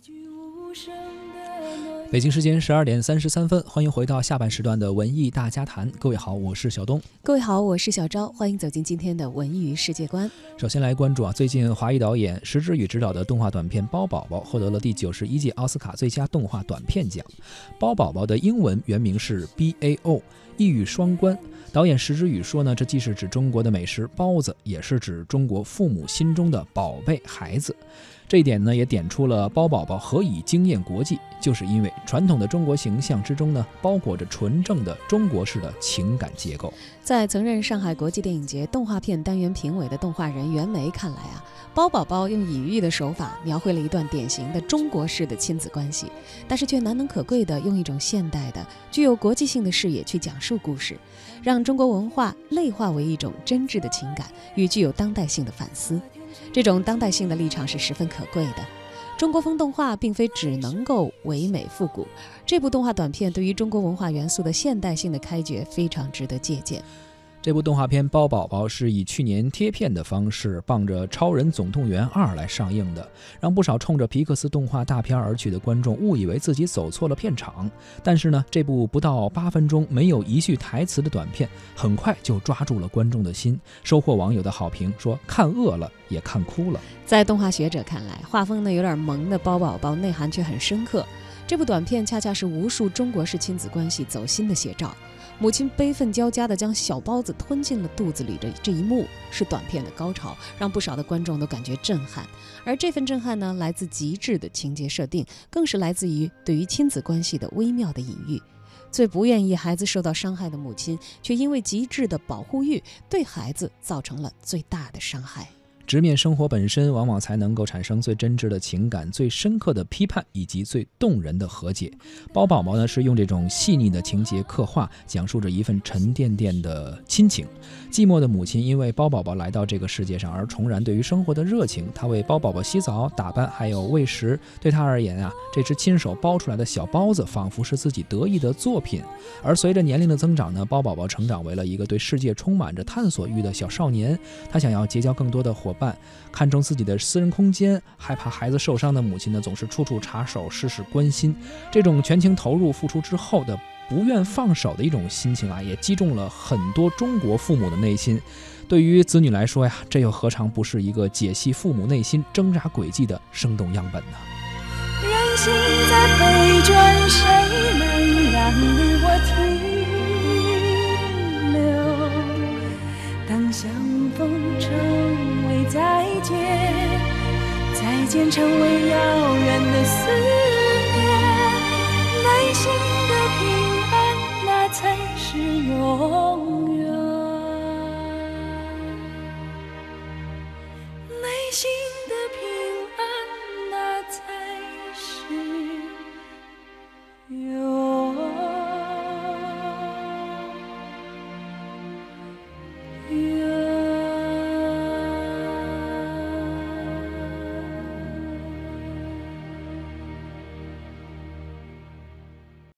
一句无声的诺北京时间十二点三十三分，欢迎回到下半时段的文艺大家谈。各位好，我是小东。各位好，我是小昭。欢迎走进今天的文娱世界观。首先来关注啊，最近华裔导演石之宇执导的动画短片《包宝宝》获得了第九十一届奥斯卡最佳动画短片奖。包宝宝的英文原名是 B A O，一语双关。导演石之宇说呢，这既是指中国的美食包子，也是指中国父母心中的宝贝孩子。这一点呢，也点出了包宝宝何以惊艳国际，就是因为传统的中国形象之中呢，包裹着纯正的中国式的情感结构。在曾任上海国际电影节动画片单元评委的动画人袁枚看来啊，包宝宝用隐喻的手法描绘了一段典型的中国式的亲子关系，但是却难能可贵的用一种现代的、具有国际性的视野去讲述故事，让中国文化内化为一种真挚的情感与具有当代性的反思。这种当代性的立场是十分可贵的。中国风动画并非只能够唯美复古，这部动画短片对于中国文化元素的现代性的开掘非常值得借鉴。这部动画片《包宝宝》是以去年贴片的方式，傍着《超人总动员二》来上映的，让不少冲着皮克斯动画大片而去的观众误以为自己走错了片场。但是呢，这部不到八分钟、没有一句台词的短片，很快就抓住了观众的心，收获网友的好评，说看饿了也看哭了。在动画学者看来，画风呢有点萌的包宝宝，内涵却很深刻。这部短片恰恰是无数中国式亲子关系走心的写照。母亲悲愤交加地将小包子吞进了肚子里的这一幕，是短片的高潮，让不少的观众都感觉震撼。而这份震撼呢，来自极致的情节设定，更是来自于对于亲子关系的微妙的隐喻。最不愿意孩子受到伤害的母亲，却因为极致的保护欲，对孩子造成了最大的伤害。直面生活本身，往往才能够产生最真挚的情感、最深刻的批判以及最动人的和解。包宝宝呢，是用这种细腻的情节刻画，讲述着一份沉甸甸的亲情。寂寞的母亲因为包宝宝来到这个世界上而重燃对于生活的热情。她为包宝宝洗澡、打扮，还有喂食。对她而言啊，这只亲手包出来的小包子，仿佛是自己得意的作品。而随着年龄的增长呢，包宝宝成长为了一个对世界充满着探索欲的小少年。他想要结交更多的伙办看重自己的私人空间，害怕孩子受伤的母亲呢，总是处处插手，事事关心。这种全情投入、付出之后的不愿放手的一种心情啊，也击中了很多中国父母的内心。对于子女来说呀，这又何尝不是一个解析父母内心挣扎轨迹的生动样本呢？心在飞转，谁能让我停留？当相逢成。再见，再见，成为遥远